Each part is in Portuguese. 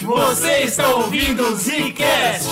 Você está ouvindo o Zcast.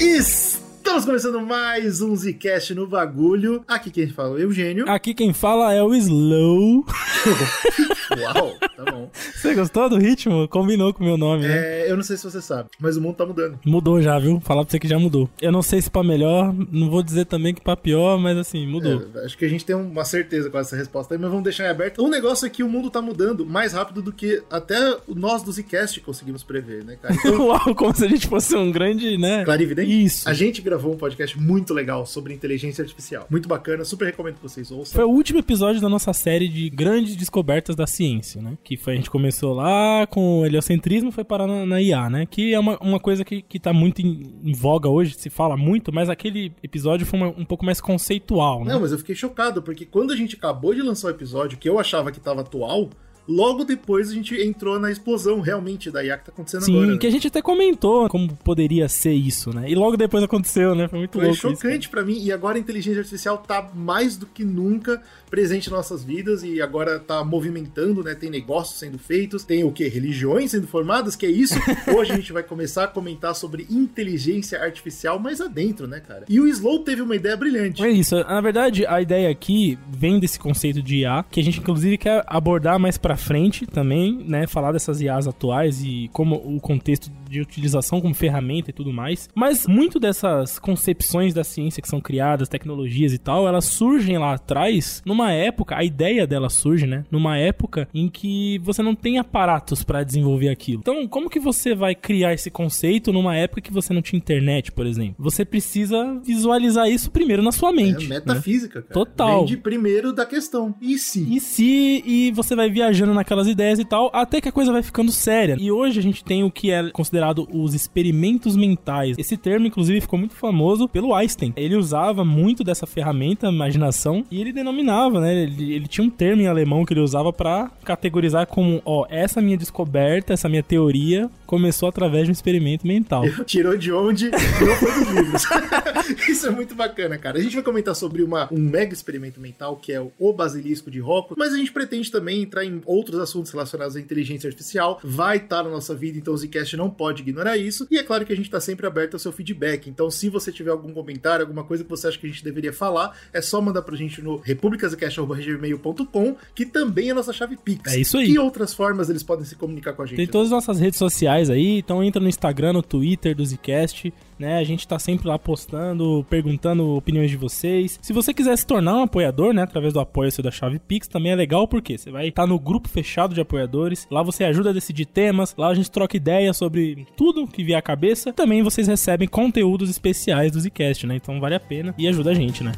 Estamos começando mais um Zcast no bagulho. Aqui quem fala é o Eugênio. Aqui quem fala é o Slow. Uau, tá bom. Você gostou do ritmo? Combinou com o meu nome, né? É, eu não sei se você sabe, mas o mundo tá mudando. Mudou já, viu? Falar pra você que já mudou. Eu não sei se pra melhor, não vou dizer também que pra pior, mas assim, mudou. É, acho que a gente tem uma certeza com essa resposta aí, mas vamos deixar em aberto. O negócio é que o mundo tá mudando mais rápido do que até nós do Zcast conseguimos prever, né, cara? Então, Uau, como se a gente fosse um grande, né? clarividente? Isso. A gente gravou um podcast muito legal sobre inteligência artificial. Muito bacana, super recomendo que vocês ouçam. Foi o último episódio da nossa série de grandes descobertas da ciência, né? Que foi, a gente começou lá com o heliocentrismo foi parar na, na IA, né? Que é uma, uma coisa que, que tá muito em, em voga hoje, se fala muito, mas aquele episódio foi uma- um pouco mais conceitual, né? Não, mas eu fiquei chocado, porque quando a gente acabou de lançar o episódio, que eu achava que tava atual, logo depois a gente entrou na explosão realmente da IA que tá acontecendo Sim, agora. né? que a gente até comentou como poderia ser isso, né? E logo depois aconteceu, né? Foi muito Foi louco isso. chocante pra mim, e agora a inteligência artificial tá mais do que nunca presente em nossas vidas e agora tá movimentando, né? Tem negócios sendo feitos, tem o que? Religiões sendo formadas, que é isso. Hoje a gente vai começar a comentar sobre inteligência artificial mais adentro, né, cara? E o Slow teve uma ideia brilhante. É isso. Na verdade, a ideia aqui vem desse conceito de IA, que a gente inclusive quer abordar mais pra frente também, né? Falar dessas IAs atuais e como o contexto de utilização como ferramenta e tudo mais. Mas muito dessas concepções da ciência que são criadas, tecnologias e tal, elas surgem lá atrás numa época, a ideia delas surge, né? Numa época em que você não tem aparatos pra desenvolver aquilo. Então, como que você vai criar esse conceito numa época que você não tinha internet, por exemplo? Você precisa visualizar isso primeiro na sua É mente. né? metafísica, cara. Total. Vem de primeiro da questão. E se? E se e você vai viajando naquelas ideias e tal, até que a coisa vai ficando séria. E hoje a gente tem o que é considerado os experimentos mentais. Esse termo, inclusive, ficou muito famoso pelo Einstein. Ele usava muito dessa ferramenta, imaginação, e ele denominava, né? Ele, ele tinha um termo em alemão que ele usava pra categorizar como, ó, essa minha descoberta, essa minha teoria começou através de um experimento mental. Tirou de onde? Não foi dos livros. Isso é muito bacana, cara. A gente vai comentar sobre uma, um mega experimento mental que é o, o Basilisco de Rocco, mas a gente pretende também entrar em outros assuntos relacionados à inteligência artificial. Vai estar na nossa vida, então o Zcast não pode ignorar isso. E é claro que a gente está sempre aberto ao seu feedback. Então, se você tiver algum comentário, alguma coisa que você acha que a gente deveria falar, é só mandar pra gente no republicascast.gmail.com, que também é a nossa chave Pix. É isso aí. Que outras formas eles podem se comunicar com a gente? Tem todas as nossas redes sociais aí, então entra no Instagram, no Twitter do Zcast, né? A gente tá sempre lá postando, perguntando opiniões de vocês. Se você quiser se tornar um apoiador, né, através do apoio seu da chave Pix, também é legal porque você vai estar no grupo fechado de apoiadores. Lá você ajuda a decidir temas, lá a gente troca ideias sobre tudo que vier à cabeça. Também vocês recebem conteúdos especiais do Zcast, né? Então vale a pena e ajuda a gente, né?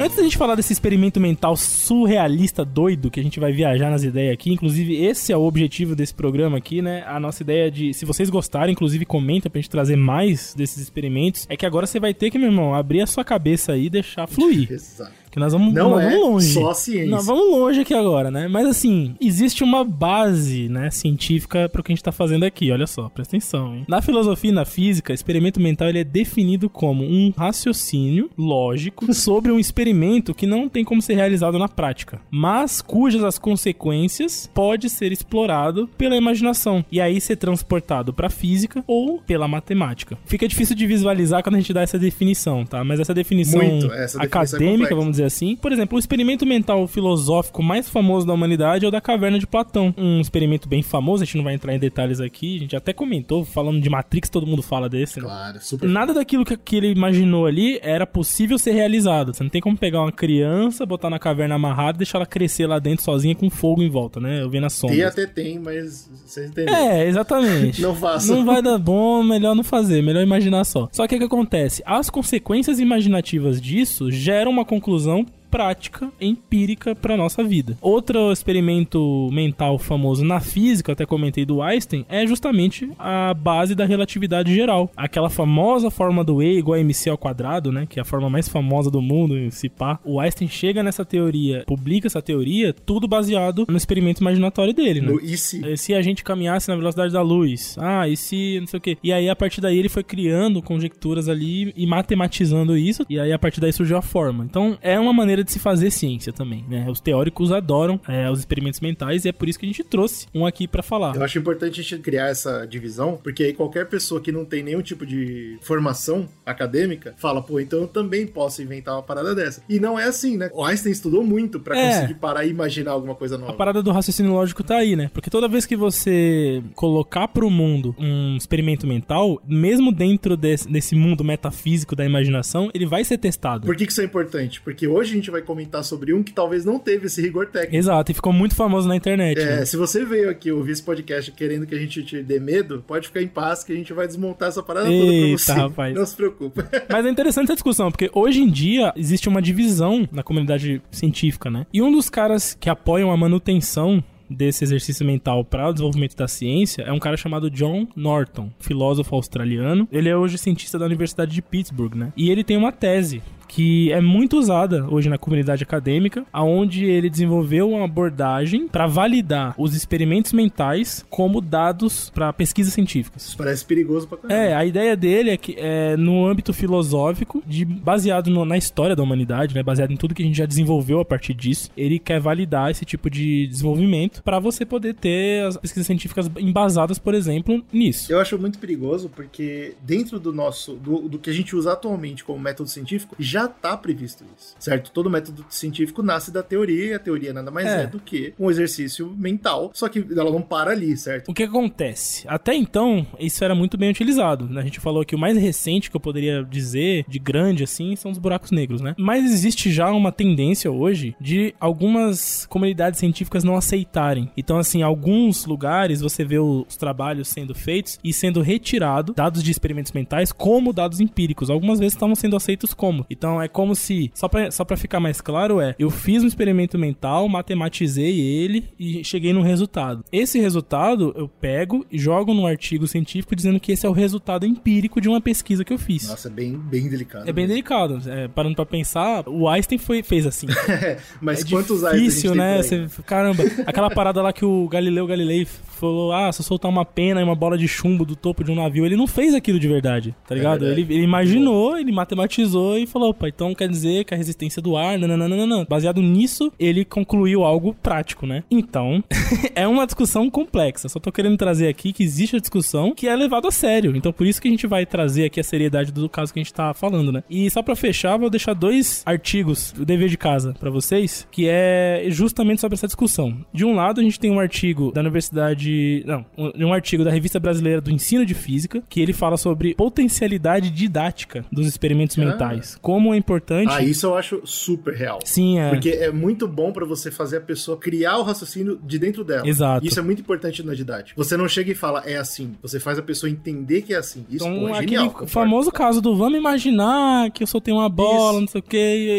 Antes da gente falar desse experimento mental surrealista doido que a gente vai viajar nas ideias aqui, inclusive esse é o objetivo desse programa aqui, né? A nossa ideia de, se vocês gostarem, inclusive comenta pra gente trazer mais desses experimentos, é que agora você vai ter que, meu irmão, abrir a sua cabeça aí e deixar fluir. Exato. Que nós vamos, Não nós é vamos longe. só ciência. Nós vamos longe aqui agora, né? Mas assim, existe uma base, né, científica pro que a gente tá fazendo aqui. Olha só, presta atenção, hein? Na filosofia e na física, experimento mental ele é definido como um raciocínio lógico sobre um experimento que não tem como ser realizado na prática, mas cujas as consequências pode ser explorado pela imaginação e aí ser transportado pra física ou pela matemática. Fica difícil de visualizar quando a gente dá essa definição, tá? Mas essa definição Muito, essa definição é acadêmica, complexa. vamos dizer assim. Por exemplo, o experimento mental filosófico mais famoso da humanidade é o da caverna de Platão. Um experimento bem famoso, a gente não vai entrar em detalhes aqui, a gente até comentou, falando de Matrix, todo mundo fala desse, né? Claro, super. Nada daquilo que, que ele imaginou ali era possível ser realizado. Você não tem como pegar uma criança, botar na caverna amarrada e deixar ela crescer lá dentro sozinha com fogo em volta, né? Eu vendo as Tem sombras. até tem, mas vocês entenderam. É, exatamente. Não faça. Não vai dar bom, melhor não fazer, melhor imaginar só. Só que o que acontece? As consequências imaginativas disso geram uma conclusão conclusão prática, empírica para nossa vida. Outro experimento mental famoso na física, até comentei do Einstein, é justamente a base da relatividade geral. Aquela famosa forma do E igual a mc ao quadrado, né, que é a forma mais famosa do mundo, se pá. O Einstein chega nessa teoria, publica essa teoria, tudo baseado no experimento imaginatório dele, né? No e se? E se a gente caminhasse na velocidade da luz? Ah, e se não sei o quê. E aí, a partir daí, ele foi criando conjecturas ali e matematizando isso. E aí, a partir daí, surgiu a forma. Então, é uma maneira de se fazer ciência também, né? Os teóricos adoram é, os experimentos mentais e é por isso que a gente trouxe um aqui para falar. Eu acho importante a gente criar essa divisão, porque aí qualquer pessoa que não tem nenhum tipo de formação acadêmica fala, pô, então eu também posso inventar uma parada dessa. E não é assim, né? O Einstein estudou muito para É. conseguir parar e imaginar alguma coisa nova. A parada do raciocínio lógico tá aí, né? Porque toda vez que você colocar pro mundo um experimento mental, mesmo dentro desse, desse mundo metafísico da imaginação, ele vai ser testado. Por que, que isso é importante? Porque hoje a gente vai comentar sobre um que talvez não teve esse rigor técnico. Exato, e ficou muito famoso na internet. É, né? se você veio aqui ouvir esse podcast querendo que a gente te dê medo, pode ficar em paz que a gente vai desmontar essa parada toda Eita, pra você. rapaz. Não se preocupe. Mas é interessante essa discussão, porque hoje em dia existe uma divisão na comunidade científica, né? E um dos caras que apoiam a manutenção desse exercício mental para o desenvolvimento da ciência é um cara chamado John Norton, filósofo australiano. Ele é hoje cientista da Universidade de Pittsburgh, né? E ele tem uma tese que é muito usada hoje na comunidade acadêmica, aonde ele desenvolveu uma abordagem para validar os experimentos mentais como dados para pesquisas científicas. Isso parece perigoso pra caramba. É, a ideia dele é que é no âmbito filosófico, de, baseado no- na história da humanidade, né, baseado em tudo que a gente já desenvolveu a partir disso, ele quer validar esse tipo de desenvolvimento para você poder ter as pesquisas científicas embasadas, por exemplo, nisso. Eu acho muito perigoso porque dentro do nosso, do, do que a gente usa atualmente como método científico, já tá previsto isso, certo? Todo método científico nasce da teoria e a teoria nada mais É. é, do que um exercício mental, só que ela não para ali, certo? O que acontece? Até então, isso era muito bem utilizado. né? A gente falou que o mais recente que eu poderia dizer, de grande assim, são os buracos negros, né? Mas existe já uma tendência hoje de algumas comunidades científicas não aceitarem. Então, assim, alguns lugares você vê os trabalhos sendo feitos e sendo retirado dados de experimentos mentais como dados empíricos. Algumas vezes estavam sendo aceitos como. Então, é como se, só pra, só pra ficar mais claro, é, eu fiz um experimento mental, matematizei ele e cheguei num resultado. Esse resultado eu pego e jogo num artigo científico dizendo que esse é o resultado empírico de uma pesquisa que eu fiz. Nossa, é bem, bem delicado. É bem mesmo. delicado. É, parando pra pensar, o Einstein foi, fez assim. Mas É quantos Einstein a gente difícil, né? Você, caramba, aquela parada lá que o Galileu Galilei falou: ah, se eu soltar uma pena e uma bola de chumbo do topo de um navio, ele não fez aquilo de verdade, tá ligado? verdade. ele, ele imaginou, ele matematizou e falou: opa, então quer dizer que a resistência do ar, nananana. Baseado nisso, ele concluiu algo prático, né? Então, é uma discussão complexa. Só tô querendo trazer aqui que existe a discussão que é levada a sério. Então, por isso que a gente vai trazer aqui a seriedade do caso que a gente tá falando, né? E só pra fechar, vou deixar dois artigos, o dever de casa, pra vocês, que é justamente sobre essa discussão. De um lado, a gente tem um artigo da Universidade. Não, um, um artigo da Revista Brasileira do Ensino de Física, que ele fala sobre potencialidade didática dos experimentos Ah. mentais. Como é importante. Ah, isso eu acho super real. Sim, é. Porque é muito bom pra você fazer a pessoa criar o raciocínio de dentro dela. Exato. Isso é muito importante na didática. Você não chega e fala, é assim. Você faz a pessoa entender que é assim. Isso Então, pô, é genial. concordo. famoso caso do vamos imaginar que eu soltei uma bola, Isso. não sei o que,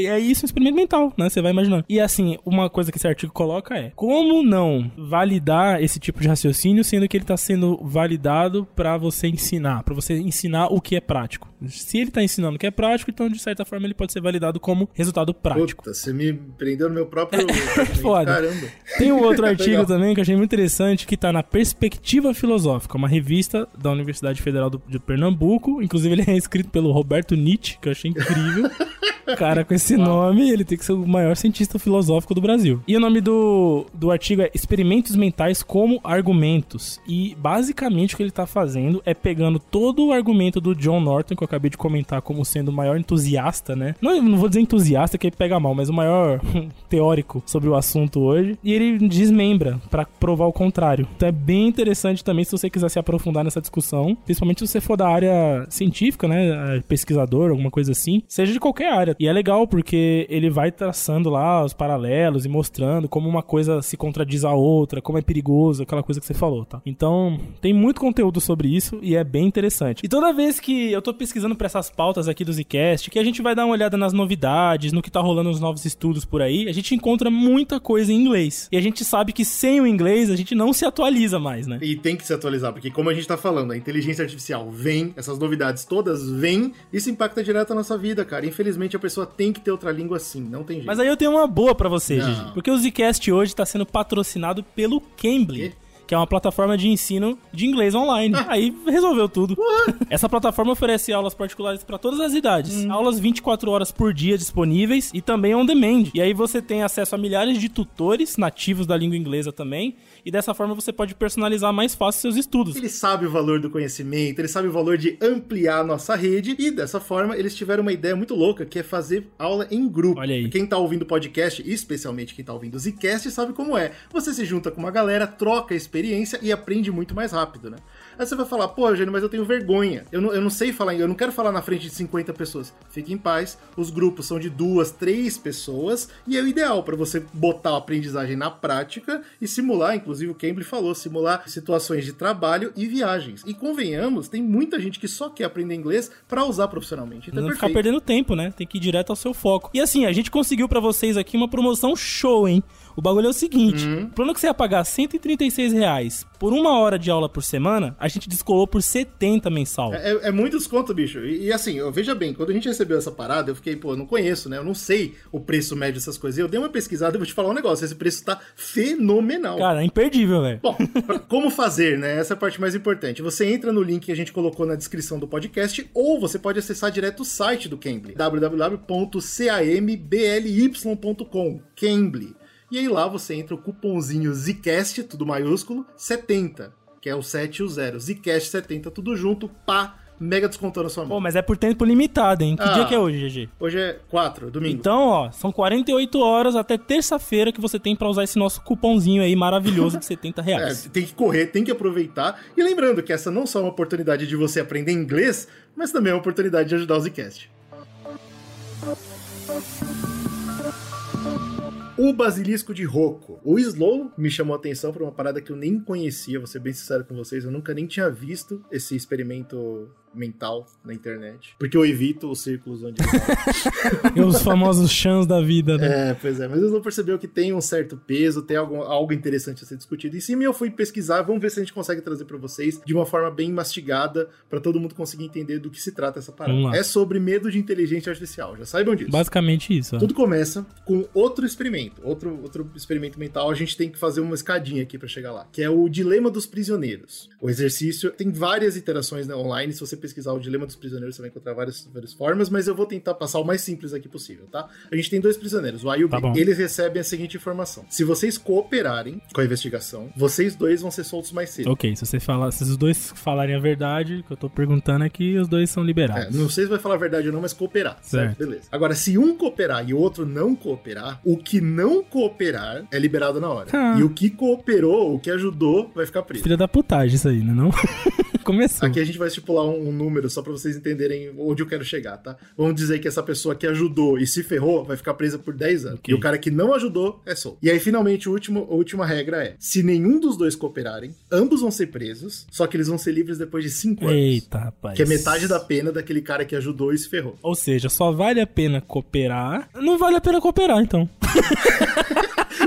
é isso um experimento mental, né? Você vai imaginando. E assim, uma coisa que esse artigo coloca é: como não validar esse tipo de raciocínio, sendo que ele tá sendo validado pra você ensinar, pra você ensinar o que é prático. Se ele tá ensinando que é prático, então de certa forma ele pode ser validado como resultado prático. Puta, você me prendeu no meu próprio. Foda. Caramba. Tem um outro artigo também que eu achei muito interessante, que tá na Perspectiva Filosófica, uma revista da Universidade Federal do, de Pernambuco. Inclusive, ele é escrito pelo Roberto Nietzsche, que eu achei incrível. Cara, com esse nome, ele tem que ser o maior cientista filosófico do Brasil. E o nome do, do artigo é Experimentos Mentais como Argumentos. E basicamente o que ele tá fazendo é pegando todo o argumento do John Norton, que eu acabei de comentar como sendo o maior entusiasta, né? Não, não vou dizer entusiasta, que ele pega mal, mas o maior teórico sobre o assunto hoje. E ele desmembra pra provar o contrário. Então é bem interessante também se você quiser se aprofundar nessa discussão, principalmente se você for da área científica, né? eh, Pesquisador, alguma coisa assim, seja de qualquer área. E é legal porque ele vai traçando lá os paralelos e mostrando como uma coisa se contradiz à outra, como é perigoso, aquela coisa que você falou, tá? Então, tem muito conteúdo sobre isso e é bem interessante. E toda vez que eu tô pesquisando pesquisando pra essas pautas aqui do Zcast, que a gente vai dar uma olhada nas novidades, no que tá rolando nos novos estudos por aí, a gente encontra muita coisa em inglês. E a gente sabe que sem o inglês a gente não se atualiza mais, né? E tem que se atualizar, porque como a gente tá falando, a inteligência artificial vem, essas novidades todas vêm, isso impacta direto a nossa vida, cara. Infelizmente a pessoa tem que ter outra língua assim, não tem jeito. Mas aí eu tenho uma boa pra você, Não. Gigi. Porque o Zcast hoje tá sendo patrocinado pelo Cambly. Que é uma plataforma de ensino de inglês online. Aí resolveu tudo. Essa plataforma oferece aulas particulares para todas as idades. Aulas 24 horas por dia disponíveis e também on demand. E aí você tem acesso a milhares de tutores nativos da língua inglesa também. E dessa forma você pode personalizar mais fácil seus estudos. Ele sabe o valor do conhecimento, ele sabe o valor de ampliar a nossa rede e dessa forma eles tiveram uma ideia muito louca que é fazer aula em grupo. Olha aí. Quem tá ouvindo o podcast, especialmente quem tá ouvindo o Zcast, sabe como é. Você se junta com uma galera, troca experiência e aprende muito mais rápido, né? Aí você vai falar, pô, Eugênio, mas eu tenho vergonha. Eu não, eu não sei falar, eu não quero falar na frente de 50 pessoas. Fique em paz, os grupos são de duas, três pessoas e é o ideal para você botar a aprendizagem na prática e simular, inclusive o Cambly falou, simular situações de trabalho e viagens. E convenhamos, tem muita gente que só quer aprender inglês para usar profissionalmente. Então é não ficar perfeito. perdendo tempo, né? Tem que ir direto ao seu foco. E assim, a gente conseguiu pra vocês aqui uma promoção show, hein? O bagulho é o seguinte: Uhum. o plano que você ia pagar 136 reais por uma hora de aula por semana, a gente descolou por 70 mensal. É, é muito desconto, bicho. E, e assim, eu veja bem, quando a gente recebeu essa parada, eu fiquei, pô, eu não conheço, né? Eu não sei o preço médio dessas coisas. E eu dei uma pesquisada e vou te falar um negócio: esse preço tá fenomenal. Cara, é imperdível, velho. Bom, como fazer, né? Essa é a parte mais importante. Você entra no link que a gente colocou na descrição do podcast ou você pode acessar direto o site do Cambly, www.cambly.com, Cambly. E aí lá você entra o cupomzinho ZCast, tudo maiúsculo, 70, que é o 7 e o 0. ZCast 70, tudo junto, pá, mega descontando a sua mão. Pô, mas é por tempo limitado, hein? Que Ah. dia que é hoje, GG? Hoje é 4, domingo. Então, ó, são 48 horas até terça-feira que você tem pra usar esse nosso cupomzinho aí maravilhoso de 70 É, reais. tem que correr, tem que aproveitar. E lembrando que essa não só é uma oportunidade de você aprender inglês, mas também é uma oportunidade de ajudar o Zcast. O Basilisco de Roco. O Slow me chamou a atenção por uma parada que eu nem conhecia, vou ser bem sincero com vocês, eu nunca nem tinha visto esse experimento mental na internet. Porque eu evito os círculos onde ele tá. E os famosos chans da vida, né? É, pois é, mas o Slow percebeu que tem um certo peso, tem algo, algo interessante a ser discutido em cima, e eu fui pesquisar, vamos ver se a gente consegue trazer pra vocês de uma forma bem mastigada, pra todo mundo conseguir entender do que se trata essa Vamos parada. lá. É sobre medo de inteligência artificial, já saibam disso. Basicamente isso. ó. Tudo começa com outro experimento, outro, outro experimento mental. A gente tem que fazer uma escadinha aqui pra chegar lá, que é o dilema dos prisioneiros. O exercício tem várias iterações né, online. Se você pesquisar o dilema dos prisioneiros, você vai encontrar várias, várias formas, mas eu vou tentar passar o mais simples aqui possível, tá? A gente tem dois prisioneiros, o A e o B. Tá. Eles recebem a seguinte informação: se vocês cooperarem com a investigação, vocês dois vão ser soltos mais cedo. Ok, se você falar, se os dois falarem a verdade, o que eu tô perguntando é que os dois são É, liberados. não sei se vai falar a verdade ou não, mas cooperar. Certo. Certo. Beleza. Agora, se um cooperar e o outro não cooperar, o que não cooperar é liberado na hora. Ah. E o que cooperou, o que ajudou, vai ficar preso. Filha da putagem isso aí, né não? Começou. Aqui a gente vai estipular um, um número só pra vocês entenderem onde eu quero chegar, tá? Vamos dizer que essa pessoa que ajudou e se ferrou vai ficar presa por 10 anos. Ok. E o cara que não ajudou é solto. E aí, finalmente, o último, a última regra é: se nenhum dos dois cooperarem, ambos vão ser presos, só que eles vão ser livres depois de 5 anos. Eita, rapaz. Que é metade da pena daquele cara que ajudou e se ferrou. Ou seja, só vale a pena cooperar. Não vale a pena cooperar, então.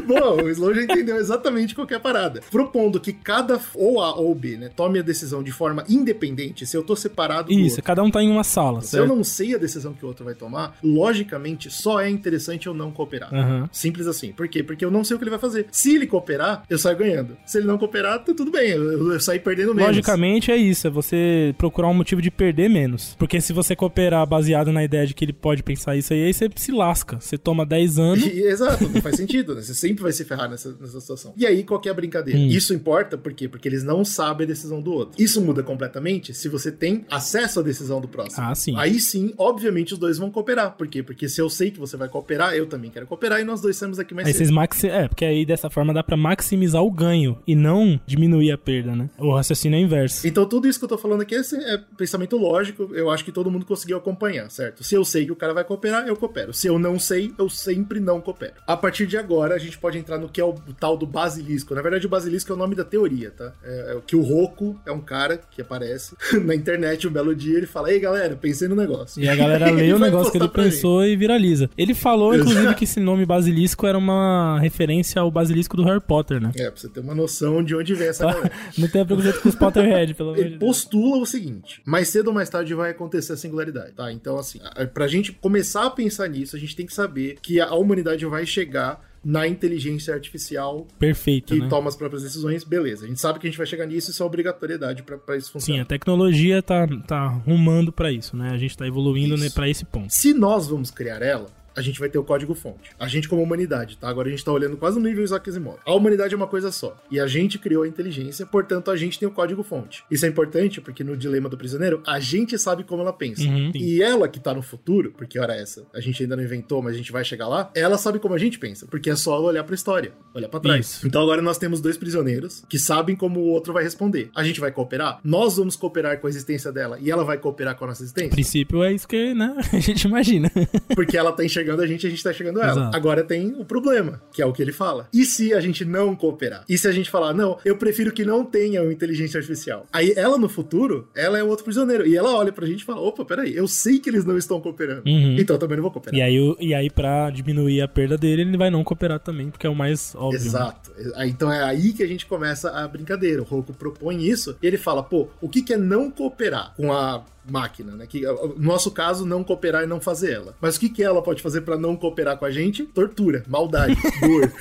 Bom, o Slow já entendeu exatamente qual que é parada. Propondo que cada, ou A ou B, né, tome a decisão de forma independente, se eu tô separado do Isso, outro. cada um tá em uma sala, Se eu não sei a decisão que o outro vai tomar, logicamente só é interessante eu não cooperar. Aham. Simples assim. Por quê? Porque eu não sei o que ele vai fazer. Se ele cooperar, eu saio ganhando. Se ele não cooperar, tá tudo bem. Eu, eu, eu saio perdendo menos. Logicamente é isso, é você procurar um motivo de perder menos. Porque se você cooperar baseado na ideia de que ele pode pensar isso aí, aí você se lasca. Você toma 10 anos. E- exato, não faz sentido, né? Você sempre vai se ferrar nessa, nessa situação. E aí, qual que é a brincadeira? Hum. Isso importa por quê? Porque eles não sabem a decisão do outro. Isso muda completamente se você tem acesso à decisão do próximo. Ah, sim. Aí sim, obviamente, os dois vão cooperar. Por quê? Porque se eu sei que você vai cooperar, eu também quero cooperar e nós dois saímos aqui mais Aí cedo. vocês maxi... É, porque aí dessa forma dá pra maximizar o ganho e não diminuir a perda, né? O raciocínio é inverso. Então, tudo isso que eu tô falando aqui é, é pensamento lógico. Eu acho que todo mundo conseguiu acompanhar, certo? Se eu sei que o cara vai cooperar, eu coopero. Se eu não sei, eu sempre não coopero. A partir de agora, a gente pode entrar no que é o, o tal do basilisco. Na verdade, o basilisco é o nome da teoria, tá? É, é o que o Roku é um cara que aparece na internet um belo dia ele fala: Ei, galera, pensei no negócio. E a galera lê o negócio que ele pensou e viraliza. Ele falou, inclusive, que esse nome basilisco era uma referência ao basilisco do Harry Potter, né? É, pra você ter uma noção de onde vem essa galera. Não tem preconceito com os Potterhead, pelo menos. Ele postula o seguinte: mais cedo ou mais tarde vai acontecer a singularidade, tá? Então, assim, pra gente começar a pensar nisso, a gente tem que saber que a humanidade vai chegar na inteligência artificial Perfeito, que né? toma as próprias decisões, beleza. A gente sabe que a gente vai chegar nisso, isso é obrigatoriedade para isso funcionar. Sim, a tecnologia tá, tá rumando para isso, né? A gente tá evoluindo né, para esse ponto. Se nós vamos criar ela, a gente vai ter o código-fonte. A gente como humanidade, tá? Agora a gente tá olhando quase no nível Isaac Asimov. A humanidade é uma coisa só. E a gente criou a inteligência, portanto a gente tem o código-fonte. Isso é importante porque no Dilema do Prisioneiro, a gente sabe como ela pensa. Uhum, e ela que tá no futuro, porque hora é essa, a gente ainda não inventou, mas a gente vai chegar lá, ela sabe como a gente pensa, porque é só olhar pra história, olhar para trás. Isso. Então agora nós temos dois prisioneiros que sabem como o outro vai responder. A gente vai cooperar? Nós vamos cooperar com a existência dela e ela vai cooperar com a nossa existência? O princípio é isso que, né, a gente imagina. porque ela tá enxergando a gente, a gente tá chegando ela. Exato. Agora tem o problema, que é o que ele fala. E se a gente não cooperar? E se a gente falar, não, eu prefiro que não tenha uma inteligência artificial? Aí ela no futuro, ela é um outro prisioneiro. E ela olha pra gente e fala: opa, peraí, eu sei que eles não estão cooperando. Uhum. Então eu também não vou cooperar. E aí, e aí, pra diminuir a perda dele, ele vai não cooperar também, porque é o mais óbvio. Né? Exato. Né? Então é aí que a gente começa a brincadeira. O Roku propõe isso e ele fala: pô, o que, que é não cooperar com a máquina, né? Que no nosso caso não cooperar e não fazer ela. Mas o que que ela pode fazer para não cooperar com a gente? Tortura, maldade, dor.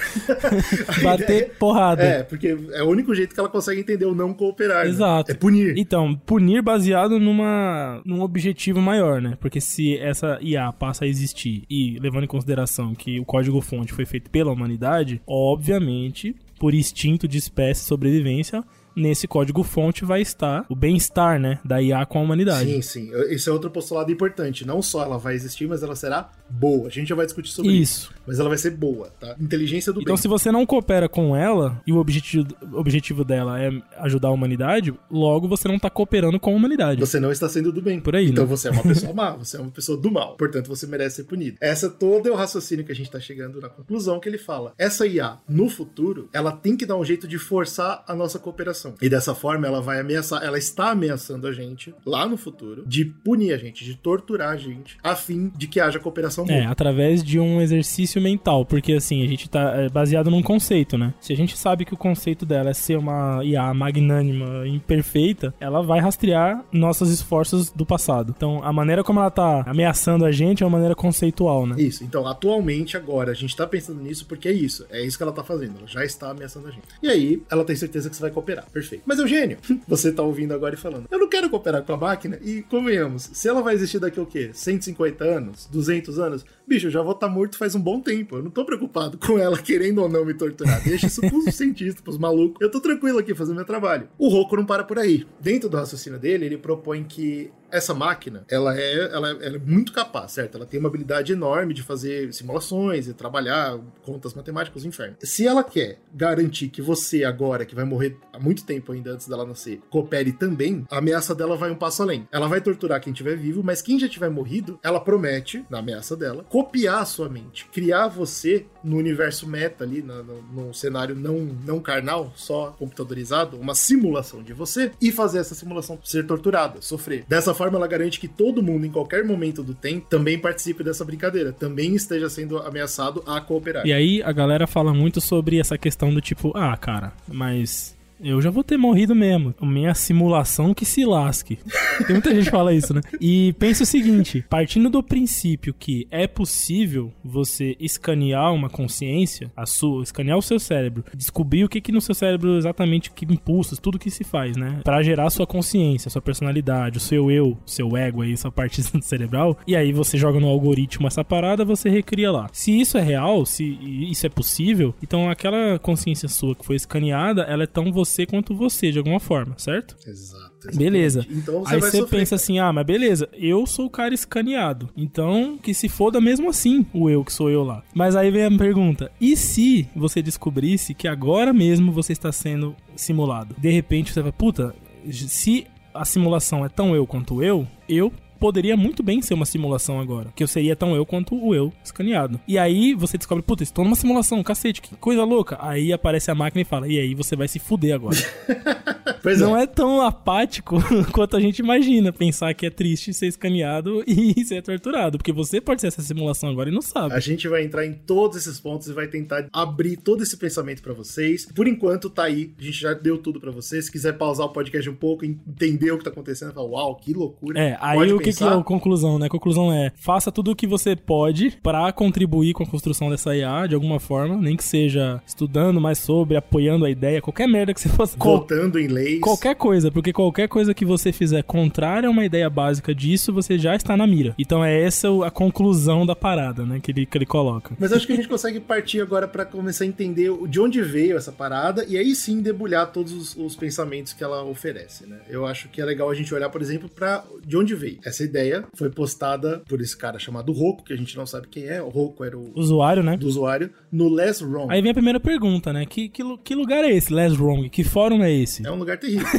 Bater é, porrada. É, porque é o único jeito que ela consegue entender o não cooperar. Né? Exato. Né? É punir. Então, punir baseado numa num objetivo maior, né? Porque se essa IA passa a existir e levando em consideração que o código fonte foi feito pela humanidade, obviamente, por instinto de espécie sobrevivência, nesse código-fonte vai estar o bem-estar, né, da IA com a humanidade. Sim, sim. Esse é outro postulado importante. Não só ela vai existir, mas ela será boa. A gente já vai discutir sobre isso. isso mas ela vai ser boa, tá? Inteligência do então, bem. Então, se você não coopera com ela e o objetivo, objetivo dela é ajudar a humanidade, logo você não tá cooperando com a humanidade. Você não está sendo do bem. Por aí, Então né? você é uma pessoa má, você é uma pessoa do mal. Portanto, você merece ser punido. Essa toda é o raciocínio que a gente tá chegando na conclusão que ele fala. Essa IA, no futuro, ela tem que dar um jeito de forçar a nossa cooperação. E dessa forma, ela vai ameaçar, ela está ameaçando a gente lá no futuro de punir a gente, de torturar a gente, a fim de que haja cooperação É, através de um exercício mental, porque assim, a gente tá é, baseado num conceito, né? Se a gente sabe que o conceito dela é ser uma IA magnânima, imperfeita, ela vai rastrear nossos esforços do passado. Então, a maneira como ela tá ameaçando a gente é uma maneira conceitual, né? Isso. Então, atualmente, agora, a gente tá pensando nisso porque é isso. É isso que ela tá fazendo. Ela já está ameaçando a gente. E aí, ela tem certeza que você vai cooperar. Perfeito. Mas, Eugênio, você tá ouvindo agora e falando, eu não quero cooperar com a máquina e, convenhamos, se ela vai existir daqui o quê? 150 anos? 200 anos? Bicho, eu já vou estar tá morto faz um bom tempo. Eu não tô preocupado com ela querendo ou não me torturar. Deixa isso pros cientistas, pros malucos. Eu tô tranquilo aqui fazendo meu trabalho. O Roku não para por aí. Dentro do raciocínio dele, ele propõe que essa máquina, ela é, ela, ela, é muito capaz, certo? Ela tem uma habilidade enorme de fazer simulações e trabalhar contas matemáticas, inferno. Se ela quer garantir que você agora, que vai morrer há muito tempo ainda antes dela nascer, coopere também, a ameaça dela vai um passo além. Ela vai torturar quem tiver vivo, mas quem já tiver morrido, ela promete, na ameaça dela, copiar a sua mente, criar você no universo meta ali, no, no, no cenário não, não carnal, só computadorizado, uma simulação de você, e fazer essa simulação ser torturada, sofrer. Dessa forma, ela garante que todo mundo, em qualquer momento do tempo, também participe dessa brincadeira, também esteja sendo ameaçado a cooperar. E aí a galera fala muito sobre essa questão do tipo, ah, cara, mas eu já vou ter morrido mesmo. Minha simulação que se lasque. Tem muita gente que fala isso, né? E pensa o seguinte: partindo do princípio que é possível você escanear uma consciência, a sua, escanear o seu cérebro, descobrir o que que no seu cérebro exatamente que impulsos, tudo que se faz, né? Para gerar sua consciência, sua personalidade, o seu eu, seu ego aí, sua parte cerebral. E aí você joga no algoritmo essa parada, você recria lá. Se isso é real, se isso é possível, então aquela consciência sua que foi escaneada, ela é tão você você quanto você, de alguma forma, certo? Exato. Exatamente. Beleza. Então você Aí você sofrer. pensa assim, ah, mas beleza, eu sou o cara escaneado. Então, que se foda mesmo assim o eu que sou eu lá. Mas aí vem a pergunta: e se você descobrisse que agora mesmo você está sendo simulado? De repente você vai, puta, se a simulação é tão eu quanto eu, eu poderia muito bem ser uma simulação agora. Que eu seria tão eu quanto o eu escaneado. E aí você descobre, puta, estou numa simulação, cacete, que coisa louca. Aí aparece a máquina e fala, e aí você vai se fuder agora. Pois Não é tão apático quanto a gente imagina pensar que é triste ser escaneado e ser torturado. Porque você pode ser essa simulação agora e não sabe. A gente vai entrar em todos esses pontos e vai tentar abrir todo esse pensamento pra vocês. Por enquanto, tá aí. A gente já deu tudo pra vocês. Se quiser pausar o podcast um pouco, entender o que tá acontecendo, falar, uau, que loucura. É, aí Pode o que, que pensar. é a conclusão, né? A conclusão é: faça tudo o que você pode pra contribuir com a construção dessa IA de alguma forma, nem que seja estudando mais sobre, apoiando a ideia, qualquer merda que você fosse. Votando em leis. Qualquer coisa, porque qualquer coisa que você fizer contrária a uma ideia básica disso, você já está na mira. Então é essa a conclusão da parada, né? Que ele, que ele coloca. Mas acho que a gente consegue partir agora pra começar a entender de onde veio essa parada e aí sim debulhar todos os, os pensamentos que ela oferece, né? Eu acho que é legal a gente olhar, por exemplo, pra de onde veio. Essa ideia foi postada por esse cara chamado Rocco, que a gente não sabe quem é. O Rocco era o Usuário, né? do usuário, no Less Wrong. Aí vem a primeira pergunta, né? Que, que, que lugar é esse, Les Wrong? Que fórum é esse? É um lugar terrível.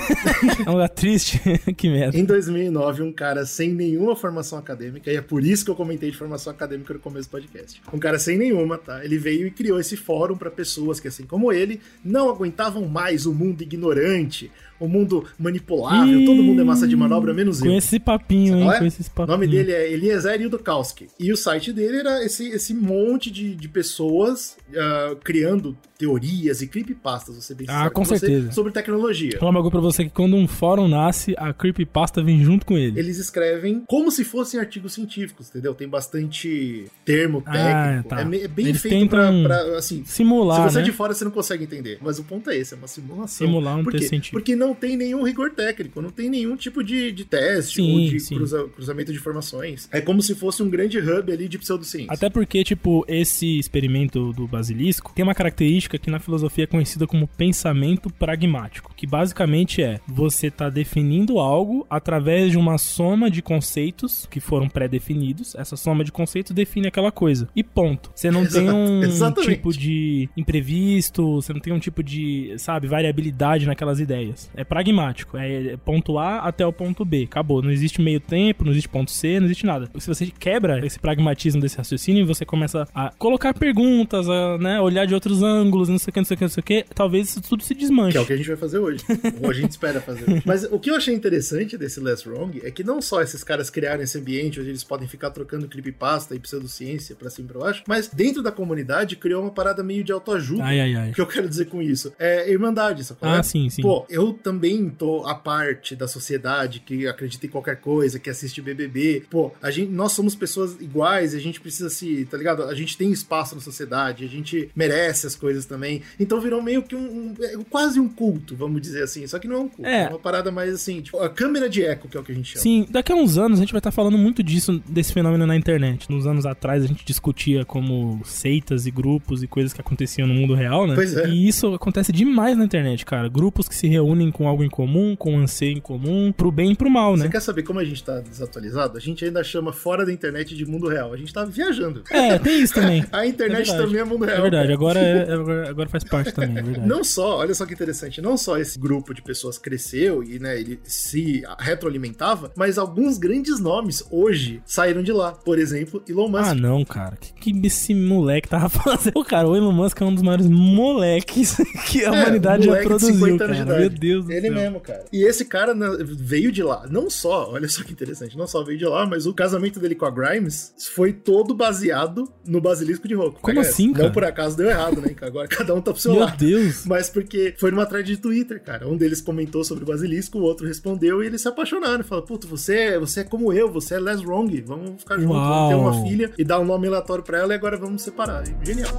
É um lugar triste? que merda. Em 2009, um cara sem nenhuma formação acadêmica, e é por isso que eu comentei de formação acadêmica no começo do podcast. Um cara sem nenhuma, tá? Ele veio e criou esse fórum para pessoas que, assim como ele, não aguentavam mais o mundo ignorante, o mundo manipulável, Ih, todo mundo é massa de manobra, menos eu. Com esse papinho, hein? É? Com O nome dele é Eliezer Yudkowski. E o site dele era esse, esse monte de, de pessoas ah, criando teorias e creepypastas, você bem Ah, com você, certeza. sobre tecnologia. Falar um bagulho pra você que quando um fórum nasce, a creepypasta vem junto com ele. Eles escrevem como se fossem artigos científicos, entendeu? Tem bastante termo Ah, técnico. tá. É, é bem Eles feito pra, tentam pra, assim. Simular, se você é né? de fora, você não consegue entender. Mas o ponto é esse, é uma simulação. Simular um texto científico. Porque não tem nenhum rigor técnico, não tem nenhum tipo de, de teste Sim, ou de cruza- cruzamento de informações. É como se fosse um grande hub ali de pseudociência. Até porque, tipo, esse experimento do basilisco tem uma característica que na filosofia é conhecida como pensamento pragmático, que basicamente é você tá definindo algo através de uma soma de conceitos que foram pré-definidos. Essa soma de conceitos define aquela coisa. E ponto. Você não tem Exato, um exatamente. tipo de imprevisto, você não tem um tipo de, sabe, variabilidade naquelas ideias. É pragmático, é ponto A até o ponto B. Acabou. Não existe meio tempo, não existe ponto C, não existe nada. Se você quebra esse pragmatismo desse raciocínio, você começa a colocar perguntas, a né, olhar de outros ângulos, não sei o que, não sei o que, não sei o que, talvez isso tudo se desmanche. Que é o que a gente vai fazer hoje. Ou a gente espera fazer hoje. Mas o que eu achei interessante desse Less Wrong é que não só esses caras criaram esse ambiente onde eles podem ficar trocando creepypasta e pseudociência pra cima e pra baixo, mas dentro da comunidade criou uma parada meio de autoajuda. Ai, ai, ai. O que eu quero dizer com isso? É irmandade, sacou? Ah, sim, sim. Pô, eu também tô a parte da sociedade que acredita em qualquer coisa, que assiste BBB. Pô, a gente, nós somos pessoas iguais, a gente precisa se, tá ligado? A gente tem espaço na sociedade, a gente merece as coisas também. Então virou meio que um, um- é quase um culto, vamos dizer assim. Só que não é um culto, É. é, uma parada mais assim, tipo, a câmera de eco, que é o que a gente chama. Sim, daqui a uns anos a gente vai estar falando muito disso, desse fenômeno na internet. Nos anos atrás a gente discutia como seitas e grupos e coisas que aconteciam no mundo real, né? Pois é. E isso acontece demais na internet, cara. Grupos que se reúnem com algo em comum, com um anseio em comum, pro bem e pro mal, né? Você quer saber como a gente tá desatualizado? A gente ainda chama fora da internet de mundo real. A gente tá viajando. É, tem isso também. A internet É também é mundo real. É verdade, cara. agora, é- é- agora, agora faz parte também, é verdade. Não só, olha só que interessante, não só esse grupo de pessoas cresceu e né, ele se retroalimentava, mas alguns grandes nomes hoje saíram de lá. Por exemplo, Elon Musk. Ah, não, cara. Que, que esse moleque tava fazendo? Pô, cara, o Elon Musk é um dos maiores moleques que a É, humanidade já produziu, 50 anos cara. de idade. Meu Deus do Ele céu. mesmo, cara. E esse cara né, veio de lá. Não só, olha só que interessante, não só veio de lá, mas o casamento dele com a Grimes foi todo baseado no basilisco de Rocco. Como assim, cara? Não por acaso deu errado, né? que Agora cada um tá pro seu Meu lado. Deus. Mas porque foi numa thread de Twitter, cara. Um deles comentou sobre o basilisco, o outro respondeu e eles se apaixonaram. Falaram, puto, você, é- você é como eu, você é Les Wrong. Vamos ficar juntos, vamos ter uma filha e dar um nome aleatório pra ela e agora vamos separar. Genial.